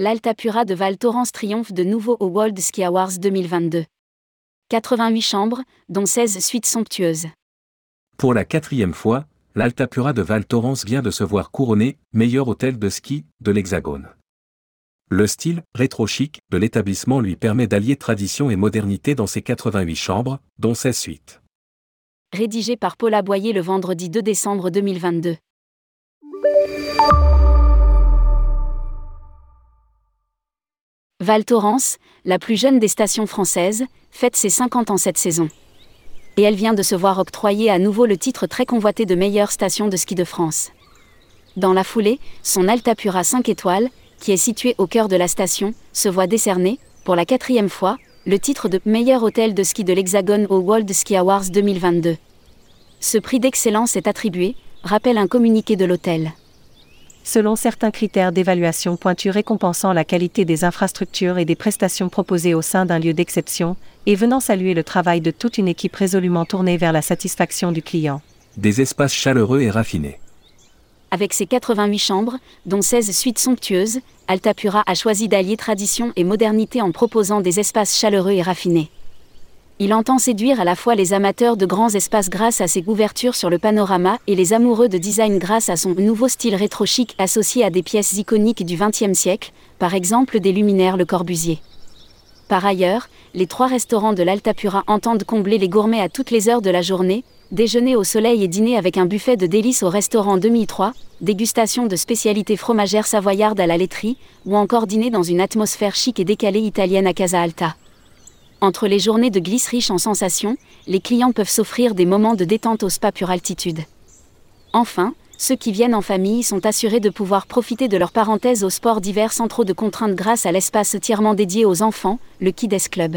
l'Altapura de Val Thorens triomphe de nouveau au World Ski Awards 2022. 88 chambres, dont 16 suites somptueuses. Pour la quatrième fois, l'Altapura de Val Thorens vient de se voir couronné meilleur hôtel de ski de l'Hexagone. Le style rétro-chic de l'établissement lui permet d'allier tradition et modernité dans ses 88 chambres, dont 16 suites. Rédigé par Paula Boyer le vendredi 2 décembre 2022. Val Thorens, la plus jeune des stations françaises, fête ses 50 ans cette saison. Et elle vient de se voir octroyer à nouveau le titre très convoité de meilleure station de ski de France. Dans la foulée, son Altapura 5 étoiles, qui est situé au cœur de la station, se voit décerner, pour la quatrième fois, le titre de meilleur hôtel de ski de l'Hexagone au World Ski Awards 2022. Ce prix d'excellence est attribué, rappelle un communiqué de l'hôtel. Selon certains critères d'évaluation pointus récompensant la qualité des infrastructures et des prestations proposées au sein d'un lieu d'exception, et venant saluer le travail de toute une équipe résolument tournée vers la satisfaction du client. Des espaces chaleureux et raffinés. Avec ses 88 chambres, dont 16 suites somptueuses, Altapura a choisi d'allier tradition et modernité en proposant des espaces chaleureux et raffinés. Il entend séduire à la fois les amateurs de grands espaces grâce à ses ouvertures sur le panorama et les amoureux de design grâce à son nouveau style rétro-chic associé à des pièces iconiques du XXe siècle, par exemple des luminaires Le Corbusier. Par ailleurs, les trois restaurants de l'Altapura entendent combler les gourmets à toutes les heures de la journée, déjeuner au soleil et dîner avec un buffet de délices au restaurant 2003, dégustation de spécialités fromagères savoyardes à la laiterie, ou encore dîner dans une atmosphère chic et décalée italienne à Casa Alta. Entre les journées de glisse riches en sensations, les clients peuvent s'offrir des moments de détente au spa pure altitude. Enfin, ceux qui viennent en famille sont assurés de pouvoir profiter de leur parenthèse au sport d'hiver sans trop de contraintes grâce à l'espace entièrement dédié aux enfants, le Kids Club.